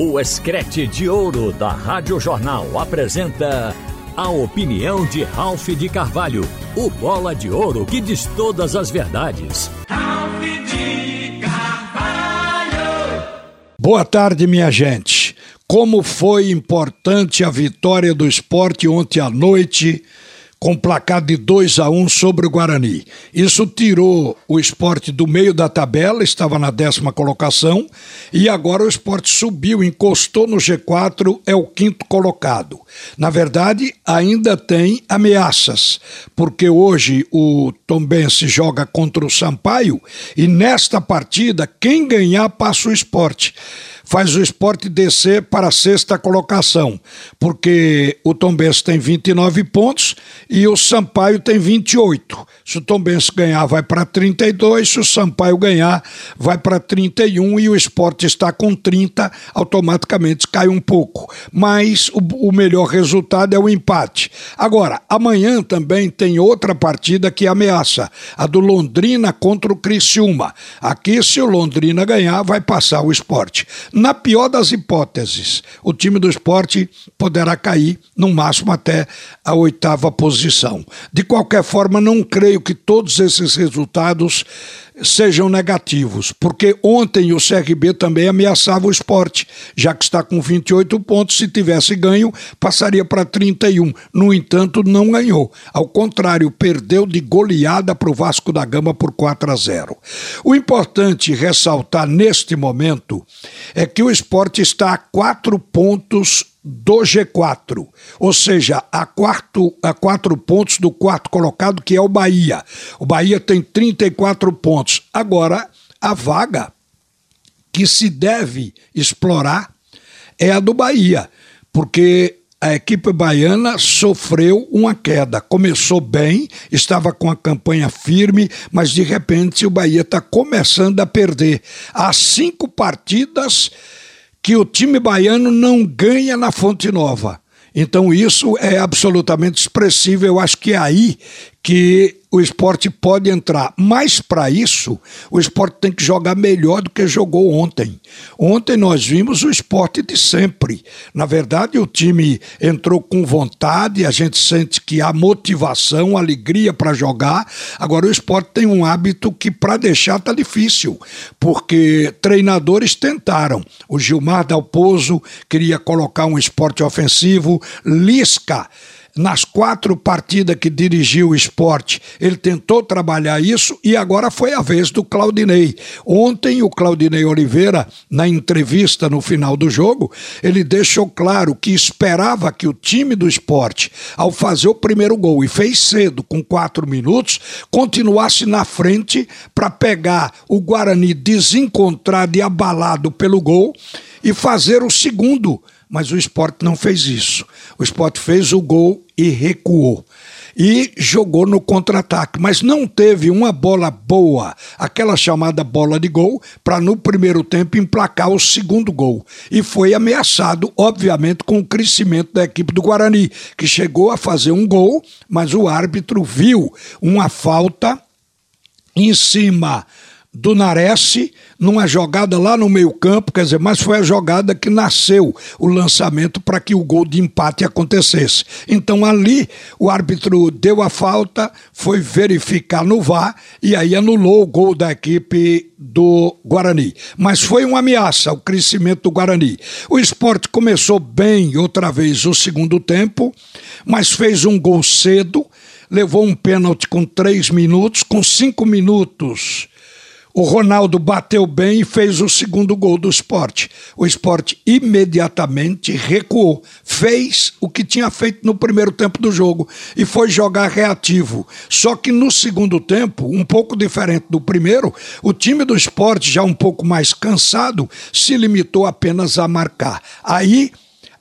O Escrete de Ouro da Rádio Jornal apresenta a opinião de Ralph de Carvalho, o bola de ouro que diz todas as verdades. Ralph de Carvalho! Boa tarde, minha gente. Como foi importante a vitória do esporte ontem à noite com placar de 2 a 1 um sobre o Guarani. Isso tirou o esporte do meio da tabela, estava na décima colocação, e agora o esporte subiu, encostou no G4, é o quinto colocado. Na verdade, ainda tem ameaças, porque hoje o Tombense joga contra o Sampaio, e nesta partida, quem ganhar passa o esporte faz o esporte descer para a sexta colocação, porque o Tombense tem 29 pontos e o Sampaio tem 28. Se o Tombense ganhar, vai para 32, se o Sampaio ganhar, vai para 31 e o esporte está com 30, automaticamente cai um pouco. Mas o, o melhor resultado é o empate. Agora, amanhã também tem outra partida que ameaça, a do Londrina contra o Criciúma. Aqui, se o Londrina ganhar, vai passar o esporte. Na pior das hipóteses, o time do esporte poderá cair, no máximo até a oitava posição. De qualquer forma, não creio que todos esses resultados sejam negativos, porque ontem o CRB também ameaçava o esporte, já que está com 28 pontos, se tivesse ganho, passaria para 31. No entanto, não ganhou. Ao contrário, perdeu de goleada para o Vasco da Gama por 4 a 0. O importante ressaltar neste momento é que o esporte está a quatro pontos do G4, ou seja, a, quarto, a quatro pontos do quarto colocado, que é o Bahia. O Bahia tem 34 pontos. Agora, a vaga que se deve explorar é a do Bahia, porque a equipe baiana sofreu uma queda. Começou bem, estava com a campanha firme, mas de repente o Bahia está começando a perder. Há cinco partidas que o time baiano não ganha na Fonte Nova. Então isso é absolutamente expressivo. Eu acho que é aí que o esporte pode entrar. Mas para isso, o esporte tem que jogar melhor do que jogou ontem. Ontem nós vimos o esporte de sempre. Na verdade, o time entrou com vontade, a gente sente que há motivação, alegria para jogar. Agora, o esporte tem um hábito que para deixar tá difícil, porque treinadores tentaram. O Gilmar Dalpozo queria colocar um esporte ofensivo, Lisca nas quatro partidas que dirigiu o esporte, ele tentou trabalhar isso e agora foi a vez do Claudinei. Ontem, o Claudinei Oliveira, na entrevista no final do jogo, ele deixou claro que esperava que o time do esporte, ao fazer o primeiro gol e fez cedo, com quatro minutos, continuasse na frente para pegar o Guarani desencontrado e abalado pelo gol e fazer o segundo mas o esporte não fez isso. O esporte fez o gol e recuou. E jogou no contra-ataque, mas não teve uma bola boa, aquela chamada bola de gol, para no primeiro tempo emplacar o segundo gol. E foi ameaçado, obviamente, com o crescimento da equipe do Guarani, que chegou a fazer um gol, mas o árbitro viu uma falta em cima do Nares numa jogada lá no meio-campo, quer dizer, mas foi a jogada que nasceu o lançamento para que o gol de empate acontecesse. Então ali o árbitro deu a falta, foi verificar no VAR e aí anulou o gol da equipe do Guarani. Mas foi uma ameaça ao crescimento do Guarani. O esporte começou bem outra vez o segundo tempo, mas fez um gol cedo, levou um pênalti com três minutos, com cinco minutos o Ronaldo bateu bem e fez o segundo gol do esporte. O esporte imediatamente recuou, fez o que tinha feito no primeiro tempo do jogo e foi jogar reativo. Só que no segundo tempo, um pouco diferente do primeiro, o time do esporte, já um pouco mais cansado, se limitou apenas a marcar. Aí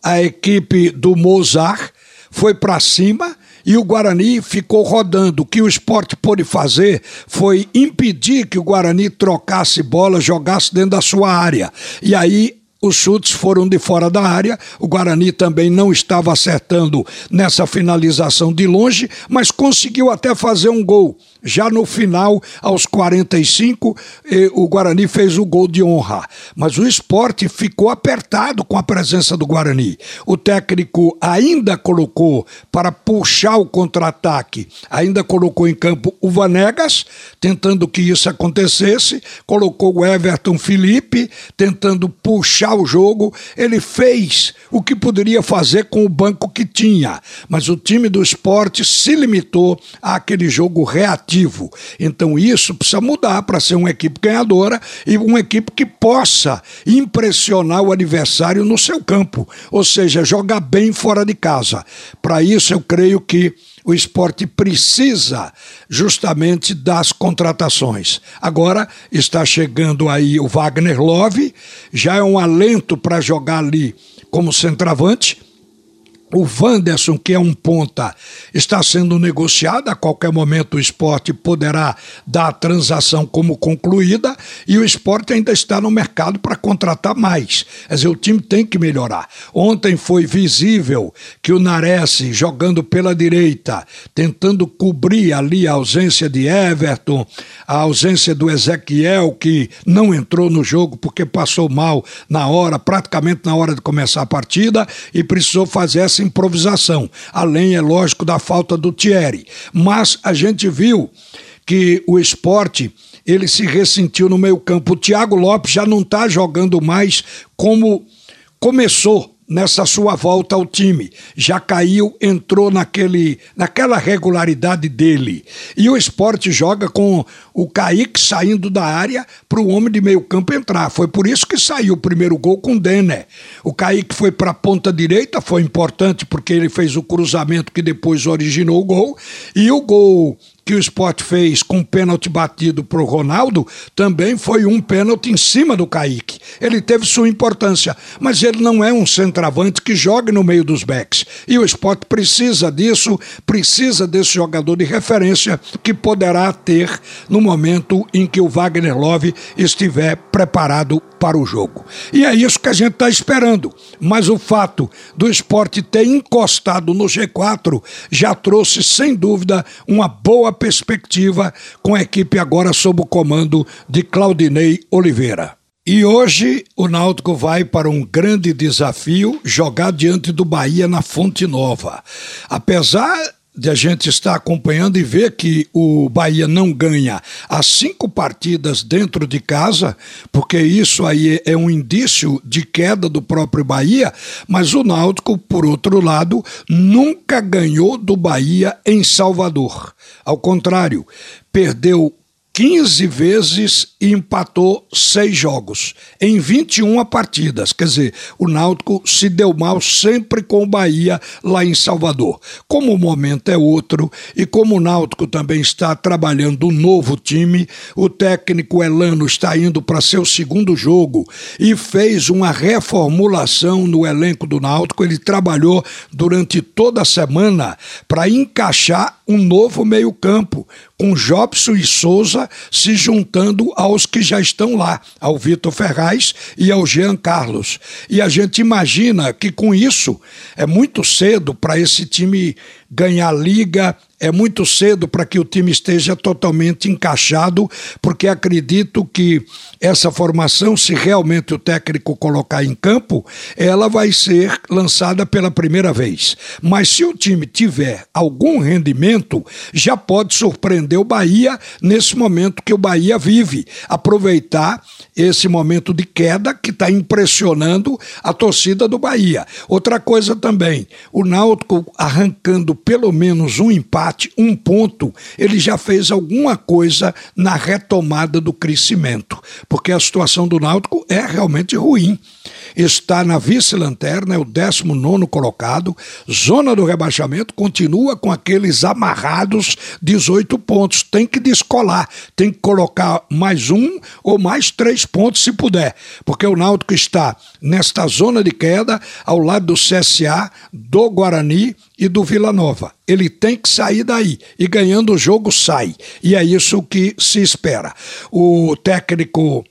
a equipe do Mozart foi para cima e o Guarani ficou rodando. O que o esporte pôde fazer foi impedir que o Guarani trocasse bola, jogasse dentro da sua área. E aí os chutes foram de fora da área. O Guarani também não estava acertando nessa finalização de longe, mas conseguiu até fazer um gol já no final, aos 45, o Guarani fez o gol de honra. Mas o esporte ficou apertado com a presença do Guarani. O técnico ainda colocou para puxar o contra-ataque, ainda colocou em campo o Vanegas, tentando que isso acontecesse, colocou o Everton Felipe, tentando puxar o jogo. Ele fez o que poderia fazer com o banco que tinha, mas o time do esporte se limitou àquele jogo reativo. Então isso precisa mudar para ser uma equipe ganhadora e uma equipe que possa impressionar o adversário no seu campo, ou seja, jogar bem fora de casa. Para isso eu creio que o esporte precisa justamente das contratações. Agora está chegando aí o Wagner Love, já é um alento para jogar ali como centroavante. O Wanderson, que é um ponta, está sendo negociado. A qualquer momento o esporte poderá dar a transação como concluída e o esporte ainda está no mercado para contratar mais. Quer dizer, o time tem que melhorar. Ontem foi visível que o Nares, jogando pela direita, tentando cobrir ali a ausência de Everton, a ausência do Ezequiel, que não entrou no jogo porque passou mal na hora, praticamente na hora de começar a partida, e precisou fazer essa improvisação, além, é lógico, da falta do Thierry. Mas a gente viu que o esporte ele se ressentiu no meio campo. O Thiago Lopes já não está jogando mais como começou nessa sua volta ao time. Já caiu, entrou naquele, naquela regularidade dele. E o esporte joga com o Kaique saindo da área para o homem de meio campo entrar. Foi por isso que saiu o primeiro gol com o Denner. O Kaique foi para a ponta direita, foi importante porque ele fez o cruzamento que depois originou o gol. E o gol que o esporte fez com o pênalti batido para o Ronaldo também foi um pênalti em cima do Kaique. Ele teve sua importância, mas ele não é um centroavante que jogue no meio dos backs. E o esporte precisa disso, precisa desse jogador de referência que poderá ter no momento em que o Wagner Love estiver preparado para o jogo. E é isso que a gente está esperando. Mas o fato do esporte ter encostado no G4 já trouxe, sem dúvida, uma boa perspectiva com a equipe agora sob o comando de Claudinei Oliveira. E hoje o Náutico vai para um grande desafio jogar diante do Bahia na Fonte Nova. Apesar de a gente estar acompanhando e ver que o Bahia não ganha as cinco partidas dentro de casa, porque isso aí é um indício de queda do próprio Bahia, mas o Náutico, por outro lado, nunca ganhou do Bahia em Salvador. Ao contrário, perdeu 15 vezes e empatou seis jogos em 21 partidas. Quer dizer, o Náutico se deu mal sempre com o Bahia lá em Salvador. Como o momento é outro e como o Náutico também está trabalhando um novo time, o técnico Elano está indo para seu segundo jogo e fez uma reformulação no elenco do Náutico. Ele trabalhou durante toda a semana para encaixar um novo meio-campo com Jobson e Souza se juntando aos que já estão lá, ao Vitor Ferraz e ao Jean Carlos. E a gente imagina que com isso é muito cedo para esse time ganhar liga é muito cedo para que o time esteja totalmente encaixado, porque acredito que essa formação, se realmente o técnico colocar em campo, ela vai ser lançada pela primeira vez. Mas se o time tiver algum rendimento, já pode surpreender o Bahia nesse momento que o Bahia vive. Aproveitar esse momento de queda que está impressionando a torcida do Bahia. Outra coisa também, o Náutico arrancando pelo menos um empate um ponto, ele já fez alguma coisa na retomada do crescimento, porque a situação do Náutico é realmente ruim. Está na vice-lanterna, é o 19 colocado, zona do rebaixamento, continua com aqueles amarrados 18 pontos. Tem que descolar, tem que colocar mais um ou mais três pontos se puder, porque o Náutico está nesta zona de queda, ao lado do CSA, do Guarani e do Vila Nova. Ele tem que sair daí e ganhando o jogo sai. E é isso que se espera. O técnico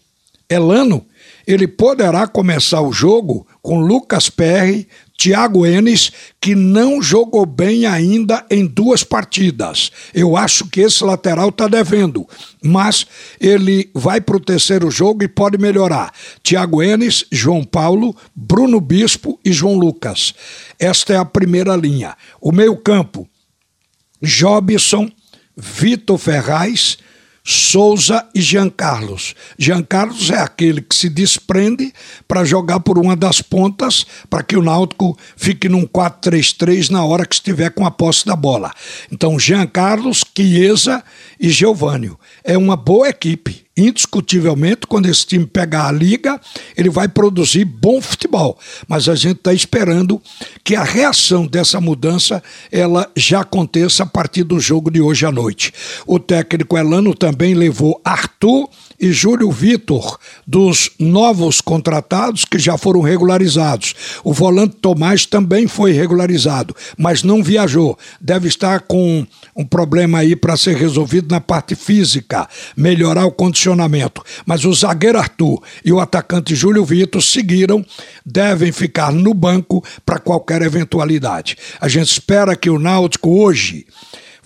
Elano ele poderá começar o jogo com Lucas Perry, Thiago Enes, que não jogou bem ainda em duas partidas. Eu acho que esse lateral está devendo, mas ele vai para o terceiro jogo e pode melhorar. Thiago Enes, João Paulo, Bruno Bispo e João Lucas. Esta é a primeira linha. O meio-campo: Jobson, Vitor Ferraz Souza e Jean Carlos. Jean Carlos é aquele que se desprende para jogar por uma das pontas para que o Náutico fique num 4-3-3 na hora que estiver com a posse da bola. Então, Jean Carlos, Chiesa e Geovânio. É uma boa equipe indiscutivelmente, quando esse time pegar a liga, ele vai produzir bom futebol. Mas a gente está esperando que a reação dessa mudança ela já aconteça a partir do jogo de hoje à noite. O técnico Elano também levou Arthur e Júlio Vitor, dos novos contratados que já foram regularizados. O volante Tomás também foi regularizado, mas não viajou. Deve estar com um problema aí para ser resolvido na parte física, melhorar o condicionamento. Mas o zagueiro Arthur e o atacante Júlio Vitor seguiram, devem ficar no banco para qualquer eventualidade. A gente espera que o Náutico hoje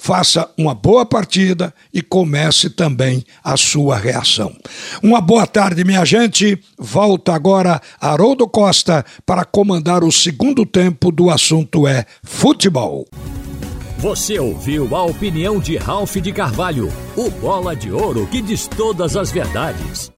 faça uma boa partida e comece também a sua reação. Uma boa tarde, minha gente. Volta agora Haroldo Costa para comandar o segundo tempo do assunto é futebol. Você ouviu a opinião de Ralph de Carvalho, o bola de ouro que diz todas as verdades.